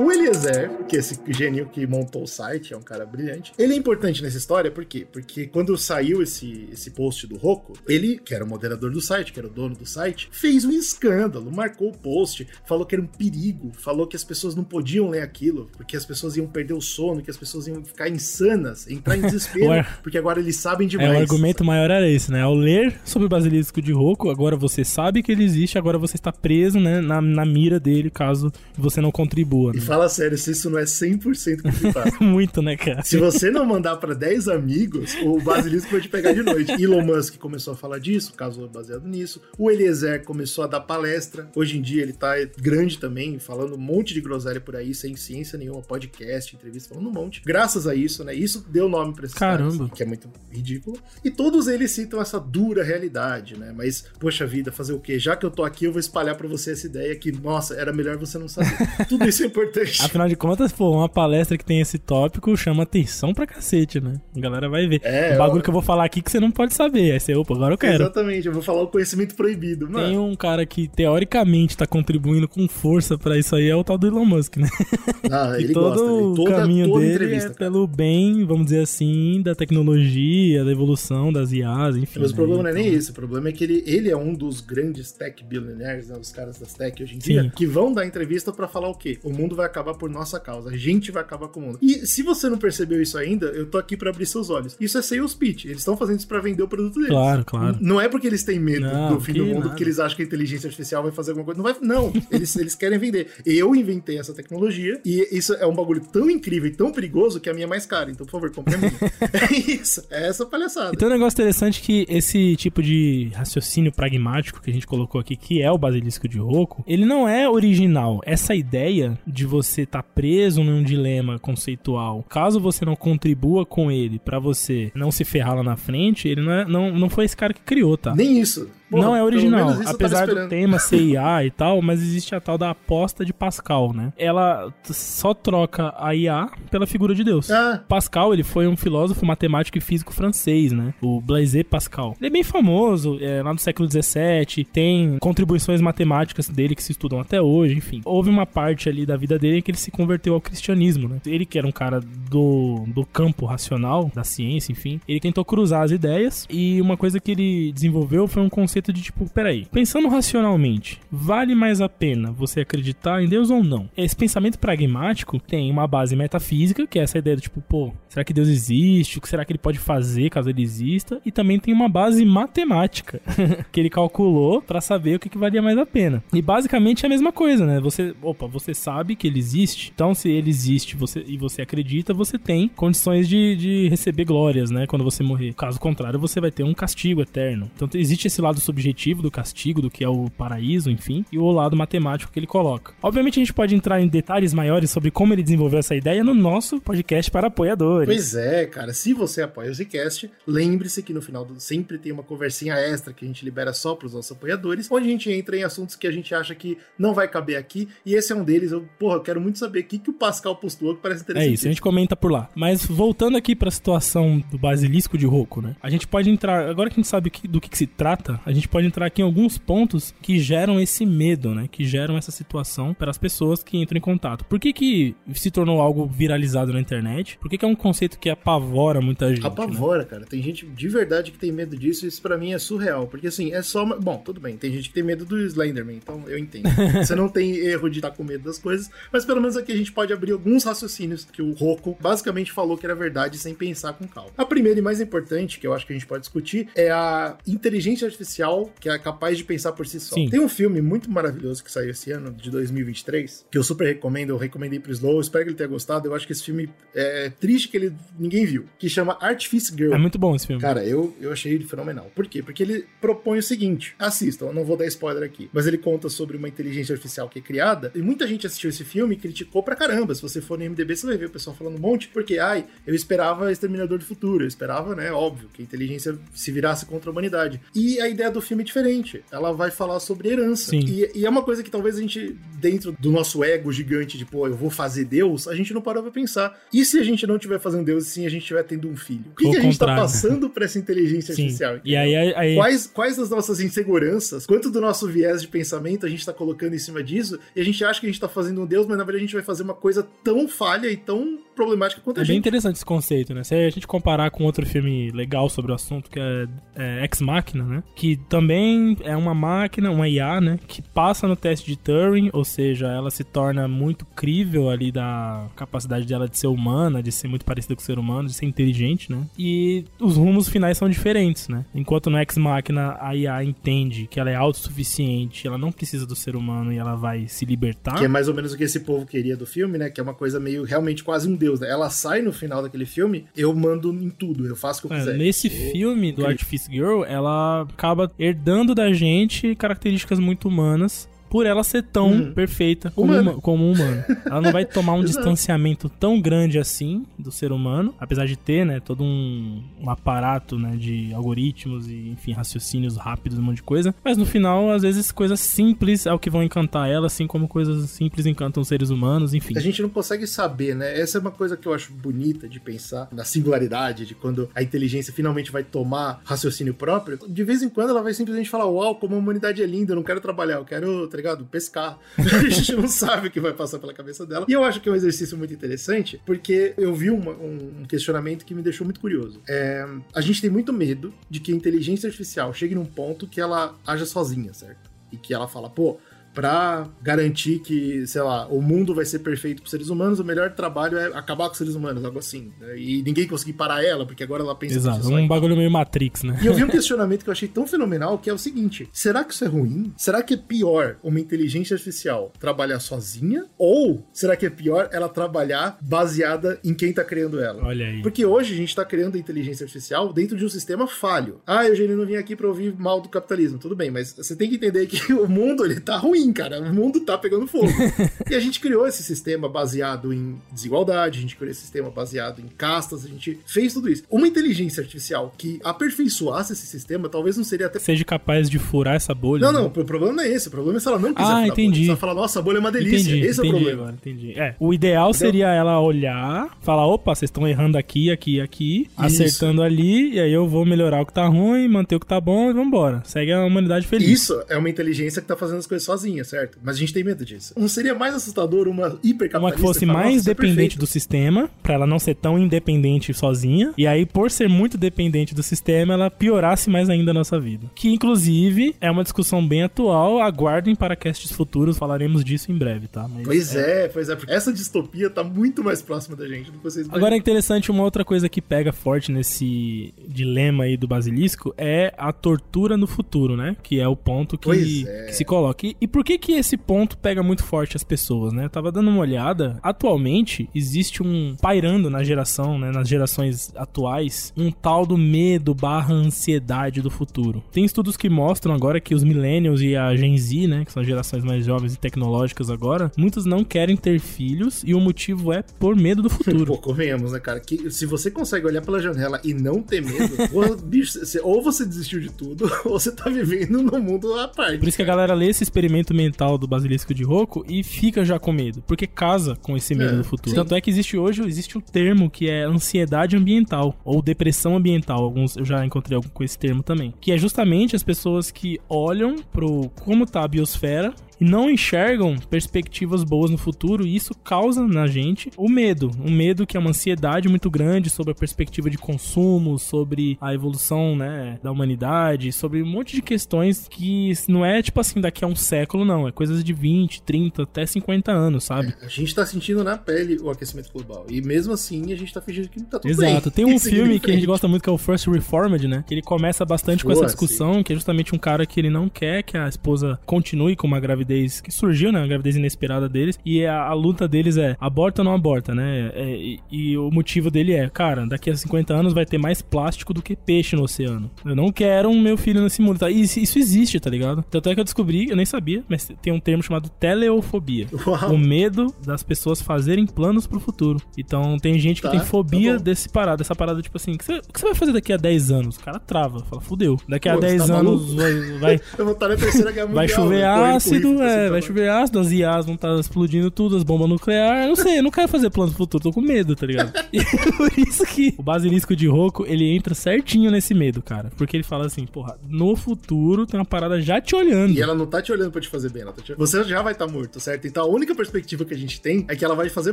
O Eliezer, que é esse gênio que montou o site, é um cara brilhante. Ele é importante nessa história, por quê? Porque quando saiu esse, esse post do Rocco, ele, que era o moderador do site, que era o dono do site, fez um escândalo, marcou o post, falou que era um perigo, falou que as pessoas não podiam ler aquilo, porque as pessoas iam perder o sono, que as pessoas iam ficar insanas, entrar em desespero, porque agora eles sabem É, demais. o argumento maior era esse, né? Ao ler sobre o basilisco de Rocco, agora você sabe que ele existe, agora você está preso, né, na, na mira dele, caso você não contribua. Né? Fala sério, se isso não é 100% creepypasta. Muito, né, cara? Se você não mandar pra 10 amigos, o basilisco vai te pegar de noite. Elon Musk começou a falar disso, caso baseado nisso. O Eliezer começou a dar palestra. Hoje em dia ele tá grande também, falando um monte de groselha por aí, sem ciência nenhuma, podcast, entrevista, falando um monte. Graças a isso, né? Isso deu nome pra esses Caramba. caras, que é muito ridículo. E todos eles citam essa dura realidade, né? Mas, poxa vida, fazer o quê? Já que eu tô aqui, eu vou espalhar pra você essa ideia que, nossa, era melhor você não saber. Tudo isso é importante. Afinal de contas, pô, uma palestra que tem esse tópico chama atenção pra cacete, né? A galera vai ver. É, o bagulho eu- que eu vou falar aqui que você não pode saber. Aí você, opa, agora eu quero. Exatamente, eu vou falar o conhecimento proibido. Mano, Tem um cara que teoricamente tá contribuindo com força pra isso aí, é o tal do Elon Musk, né? ah, ele todo gosta. Ele, o toda, caminho toda dele é pelo bem, vamos dizer assim, da tecnologia, da evolução das IAs, enfim. Mas o né? problema não é nem Então, esse, o problema é que ele, ele é um dos grandes tech billionaires, né, os caras das tech hoje em dia, Sim. que vão dar entrevista pra falar o quê? O mundo vai acabar por nossa causa, a gente vai acabar com o mundo. E se você não percebeu isso ainda, eu tô aqui pra abrir seus olhos. Isso é sales pitch, eles estão fazendo isso pra vender o produto deles. Claro, claro. Não é porque eles têm medo Não, do fim do mundo nada. que eles acham que a inteligência artificial vai fazer alguma coisa. Não vai, não. Eles, eles querem vender. Eu inventei essa tecnologia e isso é um bagulho tão incrível e tão perigoso que a minha é mais cara. Então, por favor, compre a minha. é isso. É essa palhaçada. E tem um negócio interessante que esse tipo de raciocínio pragmático que a gente colocou aqui, que é o basilisco de Rocco, ele não é original. Essa ideia de você estar preso num dilema conceitual, caso você não contribua com ele pra você não se ferrar lá na frente, ele não, é, não, não foi esse cara que criou, tá? Nem isso. Porra, não é original, apesar do tema ser IA e tal, mas existe a tal da aposta de Pascal, né? Ela só troca a IA pela figura de Deus. Ah, Pascal, ele foi um filósofo, matemático e físico francês, né? O Blaise Pascal. Ele é bem famoso, é, lá do século XVII, tem contribuições matemáticas dele que se estudam até hoje, enfim. Houve uma parte ali da vida dele em que ele se converteu ao cristianismo, né? Ele que era um cara do, do campo racional, da ciência, enfim, ele tentou cruzar as ideias e uma coisa que ele desenvolveu foi um conceito de tipo, peraí, pensando racionalmente, vale mais a pena você acreditar em Deus ou não? Esse pensamento pragmático tem uma base metafísica, que é essa ideia do tipo, pô, será que Deus existe? O que será que ele pode fazer caso ele exista? E também tem uma base matemática, que ele calculou pra saber o que, que valia mais a pena. E basicamente é a mesma coisa, né? Você, opa, você sabe que ele existe, então se ele existe você, e você acredita, você tem condições de, de receber glórias, né? Quando você morrer. Caso contrário, você vai ter um castigo eterno. Então existe esse lado subjetivo do castigo, do que é o paraíso, enfim, e o lado matemático que ele coloca. Obviamente a gente pode entrar em detalhes maiores sobre como ele desenvolveu essa ideia no nosso podcast para apoiadores. Pois é, cara. Se você apoia o Zcast, lembre-se que no final do sempre tem uma conversinha extra que a gente libera só para os nossos apoiadores, onde a gente entra em assuntos que a gente acha que não vai caber aqui, e esse é um deles. Eu, porra, eu quero muito saber o que, que o Pascal postulou que parece É interessante. isso, a gente comenta por lá. Mas voltando aqui pra situação do basilisco de Rocco, né? A gente pode entrar, agora que a gente sabe que- do que, que se trata, a gente pode entrar aqui em alguns pontos que geram esse medo, né? Que geram essa situação para as pessoas que entram em contato. Por que que se tornou algo viralizado na internet? Por que que é um conceito que apavora muita gente? né? Apavora, cara. Tem gente de verdade que tem medo disso, isso pra mim é surreal. Porque assim, é só. Uma... Bom, tudo bem, tem gente que tem medo do Slenderman, então eu entendo. Você não tem erro de estar com medo das coisas, mas pelo menos aqui a gente pode abrir alguns raciocínios que o Rocco basicamente falou que era verdade sem pensar com calma. A primeira e mais importante, que eu acho que a gente pode discutir, é a inteligência artificial que é capaz de pensar por si só. Sim. Tem um filme muito maravilhoso que saiu esse ano, de 2023, que eu super recomendo, eu recomendei pro Slow, espero que ele tenha gostado. Eu acho que esse filme é triste que ele ninguém viu, que chama Artifice Girl. É muito bom esse filme. Cara, eu, eu achei ele fenomenal. Por quê? Porque ele propõe o seguinte: assistam, eu não vou dar spoiler aqui, mas ele conta sobre uma inteligência artificial que é criada. E muita gente assistiu esse filme e criticou pra caramba. Se você for no MDB, você vai ver o pessoal falando um monte, porque, ai, eu esperava Exterminador do Futuro, eu esperava, né, óbvio, que a inteligência se virasse contra a humanidade. E a ideia do filme é diferente. Ela vai falar sobre herança. E, e é uma coisa que talvez a gente, dentro do nosso ego gigante de, pô, eu vou fazer Deus, a gente não parou pra pensar. E se a gente não estiver fazendo Deus e sim a gente estiver tendo um filho? O que, que a gente tá contrário. passando pra essa inteligência Sim. artificial? E aí, aí, Quais, quais das nossas inseguranças, quanto do nosso viés de pensamento a gente tá colocando em cima disso, e a gente acha que a gente tá fazendo um Deus, mas na verdade a gente vai fazer uma coisa tão falha e tão problemática quanto a É gente. bem interessante esse conceito, né? Se a gente comparar com outro filme legal sobre o assunto, que é, é Ex Machina, né? Que também é uma máquina, uma IA, né? Que passa no teste de Turing, ou seja, ela se torna muito crível ali da capacidade dela de ser humana, de ser muito parecida com o ser humano, de ser inteligente, né? E os rumos finais são diferentes, né? Enquanto no Ex Machina a IA entende que ela é autossuficiente, ela não precisa do ser humano e ela vai se libertar. Que é mais ou menos o que esse povo queria do filme, né? Que é uma coisa meio realmente quase um deus, né? Ela sai no final daquele filme, eu mando em tudo, eu faço o que eu É, quiser. nesse Eu- filme do. Artifice Girl, ela acaba herdando da gente características muito humanas. Por ela ser tão Uhum. perfeita como, Humana. uma- como um humano. Ela não vai tomar um distanciamento tão grande assim do ser humano, apesar de ter, né, todo um, um aparato, né, de algoritmos e, enfim, raciocínios rápidos, um monte de coisa. Mas no final, às vezes, coisas simples é o que vão encantar ela, assim como coisas simples encantam os seres humanos, enfim. A gente não consegue saber, né? Essa é uma coisa que eu acho bonita de pensar na singularidade, de quando a inteligência finalmente vai tomar raciocínio próprio. De vez em quando ela vai simplesmente falar: Uau, como a humanidade é linda, eu não quero trabalhar, eu quero, ligado? Pescar. a gente não sabe o que vai passar pela cabeça dela. E eu acho que é um exercício muito interessante, porque eu vi uma- um, questionamento que me deixou muito curioso. É, a gente tem muito medo de que a inteligência artificial chegue num ponto que ela haja sozinha, certo? E que ela fala, pô, pra garantir que, sei lá, o mundo vai ser perfeito pros seres humanos, o melhor trabalho é acabar com os seres humanos, algo assim. né? E ninguém conseguir parar ela, porque agora ela pensa Exato, só. um bagulho meio Matrix, né? E eu vi um questionamento que eu achei tão fenomenal, que é o seguinte: será que isso é ruim? Será que é pior uma inteligência artificial trabalhar sozinha? Ou será que é pior ela trabalhar baseada em quem tá criando ela? Olha aí. Porque hoje a gente tá criando a inteligência artificial dentro de um sistema falho. Ah, Eugênio não vim aqui pra ouvir mal do capitalismo. Tudo bem, mas você tem que entender que o mundo, ele tá ruim, cara. O mundo tá pegando fogo. e a gente criou esse sistema baseado em desigualdade, a gente criou esse sistema baseado em castas, a gente fez tudo isso. Uma inteligência artificial que aperfeiçoasse esse sistema, talvez não seria até Seja capaz de furar essa bolha. não, né? não, o problema não é esse. O problema é se ela não quiser Ah, entendi. bolha. Se ela falar, nossa, a bolha é uma delícia. Entendi, esse é o entendi problema. agora, entendi. É, o ideal seria ela olhar, falar, opa, vocês estão errando aqui, aqui, aqui, acertando ali, e aí eu vou melhorar o que tá ruim, manter o que tá bom e vambora. Segue a humanidade feliz. Isso é uma inteligência que tá fazendo as coisas sozinha, certo? Mas a gente tem medo disso. Não seria mais assustador uma hipercapitalista Uma que fosse mais "Nossa, isso é dependente perfeito"? do sistema, pra ela não ser tão independente sozinha. E aí, por ser muito dependente do sistema, ela piorasse mais ainda a nossa vida. Que, inclusive, é uma discussão bem atual. Aguardem para castes futuros, falaremos disso em breve, tá? Mas, Pois é. pois é. porque Essa distopia tá muito mais próxima da gente do que vocês Agora é interessante, uma outra coisa que pega forte nesse dilema aí do basilisco é a tortura no futuro, né? Que é o ponto que, é. que se coloca. E, e por que que esse ponto pega muito forte as pessoas, né? Eu tava dando uma olhada. Atualmente, existe um pairando na geração, né? Nas gerações atuais, um tal do medo barra ansiedade do futuro. Tem estudos que mostram agora que os millennials e a Gen Z, né? Que são gerações mais jovens e tecnológicas agora, muitos não querem ter filhos e o motivo é por medo do futuro. Pô, convenhamos, né, cara? Que se você consegue olhar pela janela e não ter medo, ou, bicho, você- ou você desistiu de tudo, ou você tá vivendo num mundo à parte. Por isso que a galera lê esse experimento mental do basilisco de Rocco e fica já com medo, porque casa com esse medo É, do futuro. sim. Tanto é que existe hoje, existe um termo que é ansiedade ambiental ou depressão ambiental. Alguns eu já encontrei algum com esse termo também, que é justamente as pessoas que olham pro como tá a biosfera e não enxergam perspectivas boas no futuro, e isso causa na gente o medo. Um medo que é uma ansiedade muito grande sobre a perspectiva de consumo, sobre a evolução né, da humanidade, sobre um monte de questões que não é tipo assim daqui a um século, não. É coisas de 20, 30, até 50 anos, sabe? A gente tá sentindo na pele o aquecimento global. E mesmo assim, a gente tá fingindo que não tá tudo bem. Exato. Tem um filme que a gente gosta muito que é o First Reformed, né? Que ele começa bastante com essa discussão, que é justamente um cara que ele não quer que a esposa continue com uma gravidez que surgiu, né? Uma gravidez inesperada deles. E a, a luta deles é aborta ou não aborta, né? É, e, e o motivo dele é, cara, daqui a 50 anos vai ter mais plástico do que peixe no oceano. Eu não quero um meu filho nesse mundo. Tá? Isso, isso existe, tá ligado? Tanto é que eu descobri, eu nem sabia, mas tem um termo chamado teleofobia. Uau. O medo das pessoas fazerem planos pro futuro. Então tem gente que Tá, tem tá fobia bom. desse parada, dessa parada, tipo assim, o que você, o que você vai fazer daqui a 10 anos? O cara trava, fala, fudeu. Daqui a Pô, você 10 tá anos maluco? vai, vai, Eu vou estar na terceira guerra vai mundial, chover né? Ácido, tá é, sempre vai pra chover ácido, as IAs vão estar explodindo tudo, as bombas nucleares. Eu não sei, eu não quero fazer plano do futuro, tô com medo, tá ligado? E por isso que o basilisco de Roku, ele entra certinho nesse medo, cara. Porque ele fala assim, porra, no futuro tem uma parada já te olhando. E ela não tá te olhando pra te fazer bem, ela tá te... você já vai estar tá morto, certo? Então a única perspectiva que a gente tem é que ela vai fazer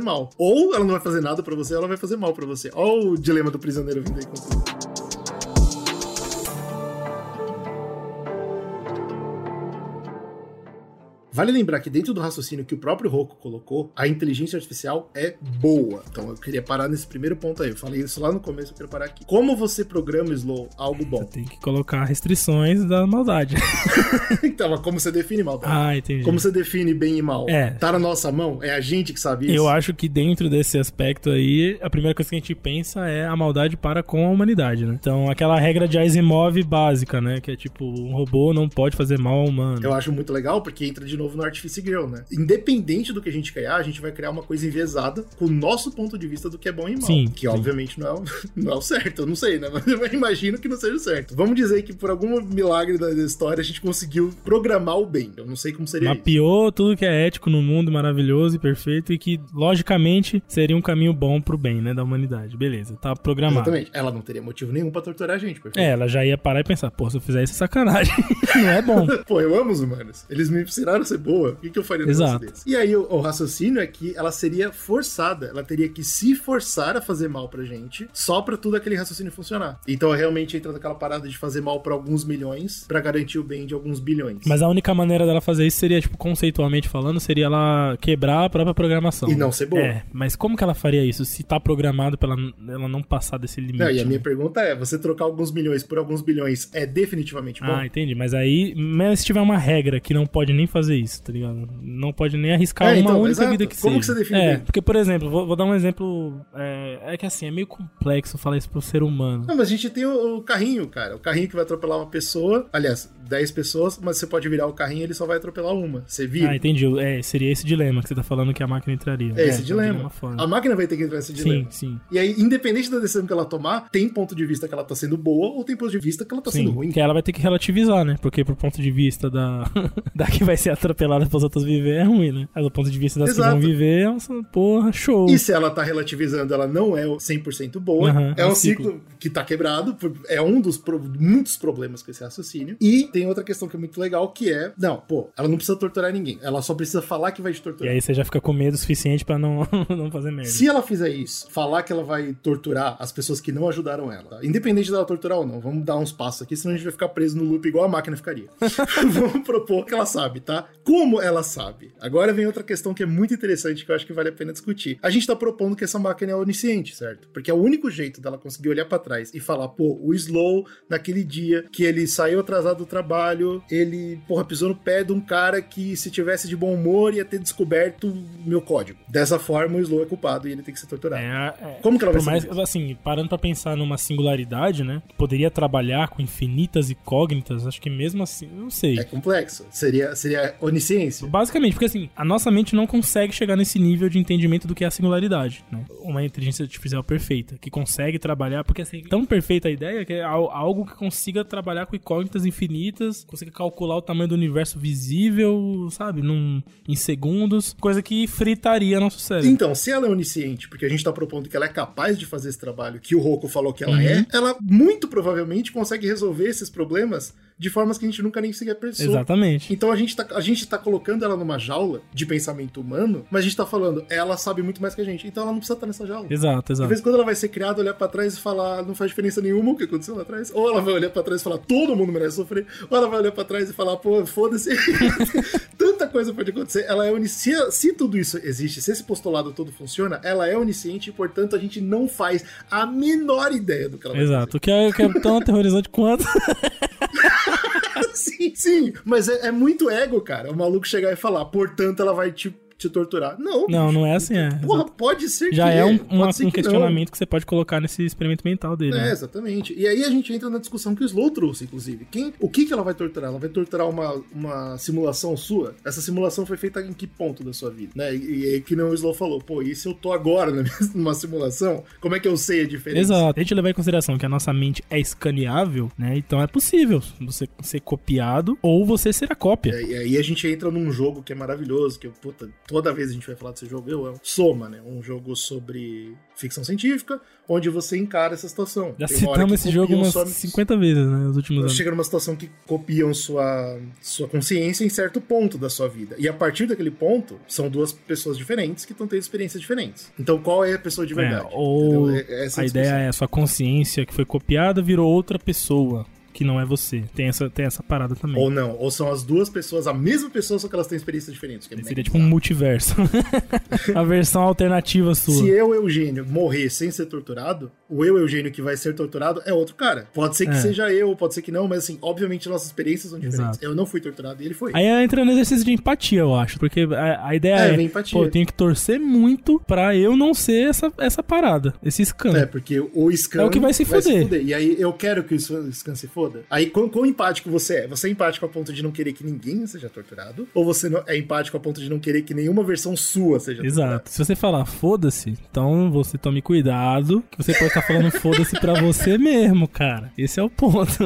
mal. Ou ela não vai fazer nada pra você, ou ela vai fazer mal pra você. Olha o dilema do prisioneiro vindo aí com tudo. Vale lembrar que dentro do raciocínio que o próprio Roku colocou, a inteligência artificial é boa. Então eu queria parar nesse primeiro ponto aí. Eu falei isso lá no começo, eu quero parar aqui. Como você programa Slow algo bom? Tem que colocar restrições da maldade. então, mas como você define maldade? Ah, entendi. Como você define bem e mal? É. Tá na nossa mão? É a gente que sabe isso? Eu acho que dentro desse aspecto aí, a primeira coisa que a gente pensa é a maldade para com a humanidade, né? Então, aquela regra de Asimov básica, né? Que é tipo, um robô não pode fazer mal ao humano. Eu acho muito legal porque entra de novo no Artifice Girl, né? Independente do que a gente criar, a gente vai criar uma coisa enviesada com o nosso ponto de vista do que é bom e mal. Sim, que sim. obviamente não é, o, não é o certo, eu não sei, né? Mas eu imagino que não seja o certo. Vamos dizer que por algum milagre da história a gente conseguiu programar o bem. Eu não sei como seria isso. Mapeou tudo que é ético no mundo, maravilhoso e perfeito, e que, logicamente, seria um caminho bom pro bem, né, da humanidade. Beleza, tá programado. Exatamente. Ela não teria motivo nenhum pra torturar a gente, perfeito? É, ela já ia parar e pensar, pô, se eu fizer isso é sacanagem. não é bom. Pô, eu amo os humanos. Eles me ensinaram a ser boa. O que, que eu faria num Exato. desse? E aí, o, o raciocínio é que ela seria forçada. Ela teria que se forçar a fazer mal pra gente, só pra tudo aquele raciocínio funcionar. Então, realmente entra naquela parada de fazer mal pra alguns milhões, pra garantir o bem de alguns bilhões. Mas a única maneira dela fazer isso seria, tipo, conceitualmente falando, seria ela quebrar a própria programação. E não ser boa. É, mas como que ela faria isso se tá programado pra ela, ela não passar desse limite? Não, e a minha né? pergunta é: você trocar alguns milhões por alguns bilhões é definitivamente bom? Ah, entendi. Mas aí, mas se tiver uma regra que não pode nem fazer isso, tá ligado? Não pode nem arriscar É, uma então, única exato. vida que Como seja. que você define É, bem? porque, por exemplo, vou, vou dar um exemplo. É, é que assim, é meio complexo falar isso pro ser humano. Não, mas a gente tem o, o carrinho, cara. O carrinho que vai atropelar uma pessoa. Aliás, 10 pessoas, mas você pode virar o carrinho e ele só vai atropelar uma. Você vira. Ah, entendi. É, seria esse dilema que você tá falando que a máquina entraria. É esse um dilema. A máquina vai ter que entrar nesse Sim, dilema. sim. E aí, independente da decisão que ela tomar, tem ponto de vista que ela tá sendo boa ou tem ponto de vista que ela tá sendo Sim, ruim. que ela vai ter que relativizar, né? Porque pro ponto de vista da, da que vai ser atropelada pros outros viver é ruim, né? Mas do ponto de vista das Exato. que vão viver, é uma porra, show. E se ela tá relativizando, ela não é 100% boa. Aham, é é um ciclo. ciclo. que tá quebrado. É um dos pro- muitos problemas com esse raciocínio. E tem outra questão que é muito legal, que é... Não, pô, ela não precisa torturar ninguém. Ela só precisa falar que vai te E torturar. aí você já fica com medo o suficiente pra não, não fazer merda. Se ela fizer isso, falar que ela vai torturar as pessoas que não ajudaram ela, tá? independente dela torturar ou não, vamos dar uns passos aqui, senão a gente vai ficar preso no loop igual a máquina ficaria. vamos propor que ela sabe, tá? Como ela sabe? Agora vem outra questão que é muito interessante que eu acho que vale a pena discutir. A gente tá propondo que essa máquina é onisciente, certo? Porque é o único jeito dela conseguir olhar pra trás e falar, pô, o Slow, naquele dia que ele saiu atrasado do trabalho, ele, porra, pisou no pé de um cara que se tivesse de bom humor ia ter descoberto meu código. Dessa forma, o Slow é culpado e ele tem que ser torturado. É, é. Como que ela vai mais, saber? assim, parando pra pensar numa singularidade, né? Poderia trabalhar com infinitas incógnitas, acho que mesmo assim, não sei. É complexo. Seria, seria onisciência. Basicamente, porque assim, a nossa mente não consegue chegar nesse nível de entendimento do que é a singularidade, né? Uma inteligência artificial perfeita, que consegue trabalhar, porque assim, tão perfeita a ideia que é al- algo que consiga trabalhar com incógnitas infinitas, consiga calcular o tamanho do universo visível, sabe, num, em segundos, coisa que fritaria nosso cérebro. Então, se ela é onisciente, porque a gente tá propondo que ela é capaz de fazer esse trabalho que o Roku falou que ela Uhum. é, ela muito provavelmente consegue resolver esses problemas de formas que a gente nunca nem sequer pensou. Exatamente. Então a gente, tá, a gente tá colocando ela numa jaula de pensamento humano, mas a gente tá falando, ela sabe muito mais que a gente, então ela não precisa estar nessa jaula. Exato, De exato. vez em quando ela vai ser criada, olhar pra trás e falar, não faz diferença nenhuma o que aconteceu lá atrás. Ou ela vai olhar pra trás e falar, todo mundo merece sofrer. Ou ela vai olhar pra trás e falar, pô, foda-se. Tanta coisa pode acontecer. Ela é onisciente. Se tudo isso existe, se esse postulado todo funciona, ela é onisciente e, portanto, a gente não faz a menor ideia do que ela vai Exato. O que é, que é tão aterrorizante quanto. fazer. sim, sim. Mas é, é muito ego, cara. O maluco chegar e falar, portanto, ela vai te te torturar. Não. Não, bicho. não é assim, é. Porra, pode ser Já que é um, pode uma- um que não. questionamento que você pode colocar nesse experimento mental dele. É, né? exatamente. E aí a gente entra na discussão que o Slow trouxe, inclusive. Quem, o que, que ela vai torturar? Ela vai torturar uma, uma simulação sua? Essa simulação foi feita em que ponto da sua vida? Né? E, e aí que não o Slow falou, pô, e se eu tô agora numa simulação, como é que eu sei a diferença? Exato. A gente levar em consideração que a nossa mente é escaneável, né? Então é possível você ser copiado ou você ser a cópia. É, E aí a gente entra num jogo que é maravilhoso, que eu, puta, toda vez a gente vai falar desse jogo, eu amo. Soma, né? Um jogo sobre ficção científica, onde você encara essa situação. Já citamos esse jogo umas sua- 50 vezes, né? Nos últimos anos. Chega numa situação que copiam sua, sua consciência em certo ponto da sua vida. E a partir daquele ponto, são duas pessoas diferentes que estão tendo experiências diferentes. Então, qual é a pessoa de verdade? É, ou? É- essa a discussão. ideia é a sua consciência que foi copiada virou outra pessoa que não é você. Tem essa, tem essa parada também. Ou não, ou são as duas pessoas, a mesma pessoa, só que elas têm experiências diferentes. Que é Seria tipo um multiverso. a versão alternativa sua. Se eu, Eugênio, morrer sem ser torturado, o eu, Eugênio, que vai ser torturado é outro cara. Pode ser que É. seja eu, pode ser que não, mas assim, obviamente nossas experiências são diferentes. Exato. Eu não fui torturado e ele foi. Aí entra no exercício de empatia, eu acho. Porque a, a ideia É, é, pô, eu tenho que torcer muito pra eu não ser essa, essa parada, esse scan. É, porque o Scan É o que vai se fuder. E aí eu quero que o Scan se foda. Aí quão, quão empático você é? Você é empático a ponto de não querer que ninguém seja torturado? Ou você não- é empático a ponto de não querer que nenhuma versão sua seja torturada? Exato. Se você falar foda-se, então você tome cuidado, que você pode estar falando foda-se pra você mesmo, cara. Esse é o ponto.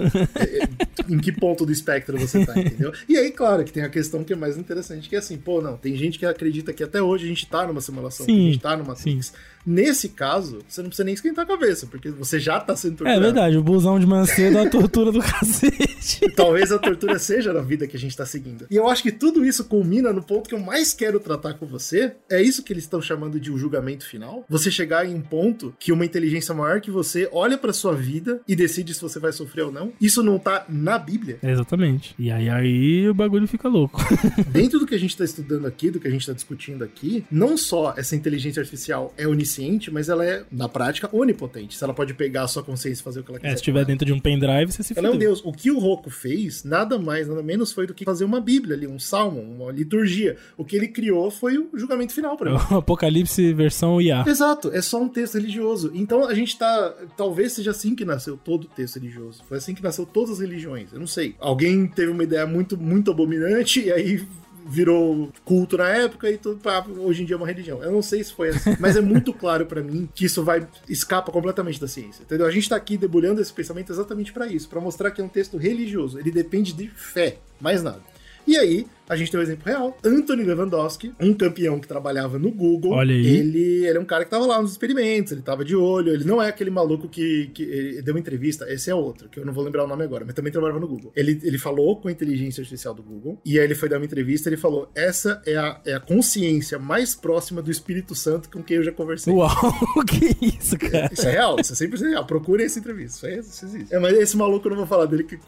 em que ponto do espectro você tá, entendeu? E aí, claro, que tem a questão que é mais interessante, que é assim, pô, não, tem gente que acredita que até hoje a gente tá numa simulação, que a Sim, gente tá numa Matrix. Nesse caso, você não precisa nem esquentar a cabeça, porque você já tá sendo É torturado. verdade, o busão de manhã cedo é a tortura do cacete. Talvez a tortura seja na vida que a gente tá seguindo. E eu acho que tudo isso culmina no ponto que eu mais quero tratar com você. É isso que eles estão chamando de um julgamento final. Você chegar em um ponto que uma inteligência maior que você olha pra sua vida e decide se você vai sofrer ou não. Isso não tá na Bíblia. É, exatamente. E aí, aí o bagulho fica louco. Dentro do que a gente tá estudando aqui, do que a gente tá discutindo aqui, não só essa inteligência artificial é onisciente, mas ela é, na prática, onipotente. Se ela pode pegar a sua consciência e fazer o que ela quiser. É, se estiver dentro de um pendrive, você se Ela é um fudeu. deus. O que o Roku fez, nada mais, nada menos, foi do que fazer uma Bíblia ali, um salmo, uma liturgia. O que ele criou foi o julgamento final pra mim. É o Apocalipse versão IA. Exato, é só um texto religioso. Então a gente tá. Talvez seja assim que nasceu todo o texto religioso. Foi assim que nasceu todas as religiões. Eu não sei. Alguém teve uma ideia muito, muito abominante e aí virou culto na época e tudo pá, hoje em dia é uma religião. Eu não sei se foi assim, mas é muito claro pra mim que isso vai escapa completamente da ciência, entendeu? A gente tá aqui debulhando esse pensamento exatamente pra isso, pra mostrar que é um texto religioso, ele depende de fé, mais nada. E aí, a gente tem um exemplo real. Anthony Lewandowski, um campeão que trabalhava no Google. Olha aí. Ele, ele é um cara que tava lá nos experimentos, ele tava de olho. Ele não é aquele maluco que, que deu uma entrevista. Esse é outro, que eu não vou lembrar o nome agora, mas também trabalhava no Google. Ele, ele falou com a inteligência artificial do Google. E aí ele foi dar uma entrevista ele falou: Essa é a, é a consciência mais próxima do Espírito Santo com quem eu já conversei. Uau, que isso, cara? Isso é real, isso é 100% real. Procure essa entrevista. Isso, isso existe. É, mas esse maluco eu não vou falar dele, que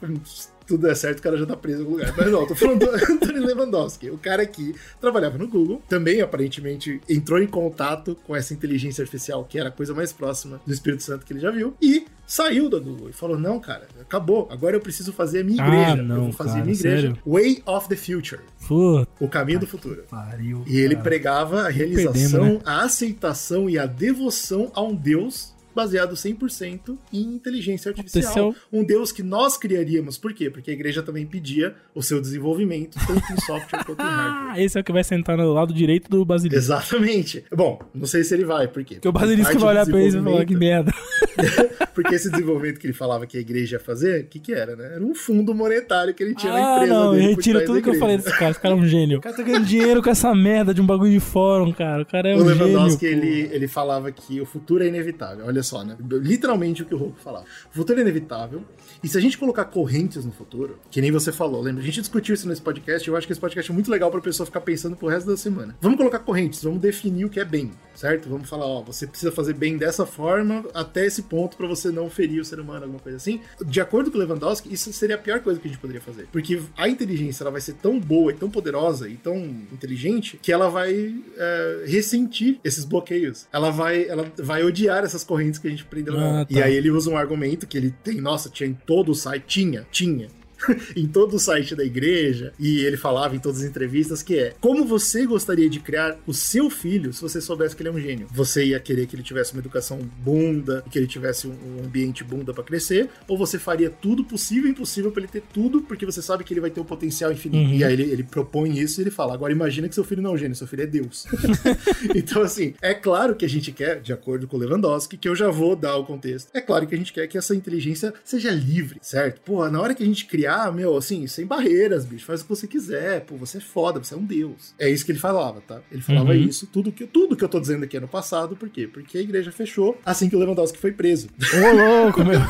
tudo é certo, o cara já tá preso em algum lugar. Mas não, tô falando do Anthony Lewandowski. O cara aqui trabalhava no Google, também aparentemente entrou em contato com essa inteligência artificial, que era a coisa mais próxima do Espírito Santo que ele já viu, e saiu da Google e falou: Não, cara, acabou. Agora eu preciso fazer a minha Ah, igreja. eu não, vou fazer a cara, minha igreja. sério? Way of the Future. Puta O caminho do futuro. pariu. E ele cara. pregava a realização, perdemos, né? a aceitação e a devoção a um Deus baseado 100% em inteligência artificial. Aconteceu- Um Deus que nós criaríamos. Por quê? Porque a igreja também pedia o seu desenvolvimento, tanto em software quanto em hardware. Ah, esse é o que vai sentar no lado direito do basilisco. Exatamente. Bom, não sei se ele vai, por quê? Porque o basilisco vai olhar pra eles e falar que merda. Porque esse desenvolvimento que ele falava que a igreja ia fazer, o que que era, né? Era um fundo monetário que ele tinha na Ah, empresa não, dele. retira tudo que eu falei desse cara. Esse cara é um gênio. O cara tá ganhando dinheiro com essa merda de um bagulho de fórum, cara. O cara é o um gênio. Lewandowski, pô. ele, ele falava que o futuro é inevitável. Olha só, né? Literalmente o que o Roku falava. O futuro é inevitável. E se a gente colocar correntes no futuro, que nem você falou, lembra? A gente discutiu isso nesse podcast. Eu acho que esse podcast é muito legal pra pessoa ficar pensando pro resto da semana. Vamos colocar correntes, vamos definir o que é bem, certo? Vamos falar, ó, você precisa fazer bem dessa forma até esse ponto pra você não ferir o ser humano, alguma coisa assim. De acordo com o Lewandowski, isso seria a pior coisa que a gente poderia fazer. Porque a inteligência ela vai ser tão boa e tão poderosa e tão inteligente que ela vai é, ressentir esses bloqueios. Ela vai, ela vai odiar essas correntes que a gente prendeu. Ah, tá. E aí ele usa um argumento que ele tem, nossa, tinha em todo o site, tinha, tinha. em todo o site da igreja, e ele falava em todas as entrevistas, que é como você gostaria de criar o seu filho se você soubesse que ele é um gênio? Você ia querer que ele tivesse uma educação bunda, que ele tivesse um ambiente bunda para crescer, ou você faria tudo possível e impossível para ele ter tudo, porque você sabe que ele vai ter um potencial infinito. Uhum. E aí ele, ele propõe isso e ele fala: agora imagina que seu filho não é um gênio, seu filho é Deus. então, assim, é claro que a gente quer, de acordo com o Lewandowski, que eu já vou dar o contexto, é claro que a gente quer que essa inteligência seja livre, certo? Pô, na hora que a gente criar, meu, assim, sem barreiras, bicho, faz o que você quiser, pô, você é foda, você é um Deus. É isso que ele falava, tá? Ele falava uhum. isso, tudo que, tudo que eu tô dizendo aqui é no passado, por quê? Porque a igreja fechou assim que o Lewandowski foi preso. Ô, louco, meu.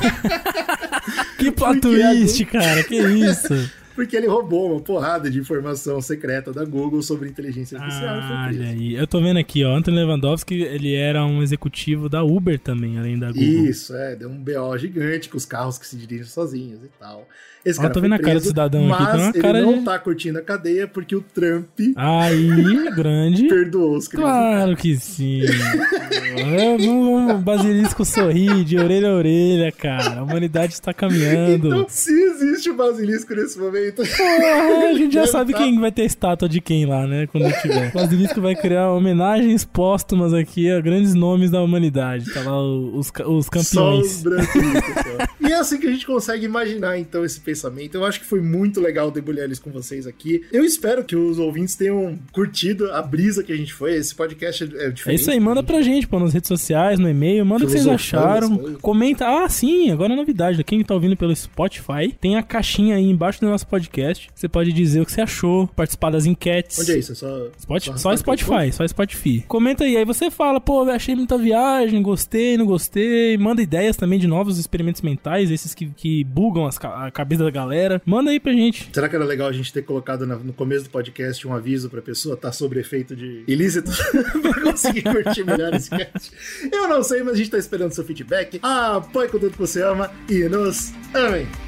que plot twist, cara, que isso? porque ele roubou uma porrada de informação secreta da Google sobre inteligência artificial. Ah, olha aí. Eu tô vendo aqui, ó. Anthony Lewandowski, ele era um executivo da Uber também, além da Google. Isso, é. Deu um BO gigante com os carros que se dirigem sozinhos e tal. Esse cara tô vendo preso, a cara do cidadão mas aqui. Mas ele não de... tá curtindo a cadeia porque o Trump... Aí, grande. perdoou os crimes. Claro que sim. o basilisco sorri de orelha a orelha, cara. A humanidade está caminhando. Então, se existe o basilisco nesse momento... Porra, a gente já sabe tá... quem vai ter estátua de quem lá, né? Quando tiver. O basilisco vai criar homenagens póstumas aqui a grandes nomes da humanidade. Tá lá os, os campeões. Só os brancos. e é assim que a gente consegue imaginar, então, esse pensamento. Eu acho que foi muito legal debulhar eles com vocês aqui. Eu espero que os ouvintes tenham curtido a brisa que a gente foi. Esse podcast é diferente. É isso aí, manda pra gente, pô, nas redes sociais, no e-mail, manda o que vocês acharam. Comenta. Ah, sim, agora é novidade. Quem tá ouvindo pelo Spotify, tem a caixinha aí embaixo do nosso podcast. Você pode dizer o que você achou, participar das enquetes. Onde é isso? É só, Spotify, só, só Spotify, só Spotify. Comenta aí, aí você fala, pô, achei muita viagem, gostei, não gostei. Manda ideias também de novos experimentos mentais, esses que, que bugam as, a cabeça da galera. Manda aí pra gente. Será que era legal a gente ter colocado no começo do podcast um aviso pra pessoa estar tá sob efeito de ilícito pra conseguir curtir melhor esse cast? Eu não sei, mas a gente tá esperando seu feedback. Apoie com tudo que você ama e nos amem!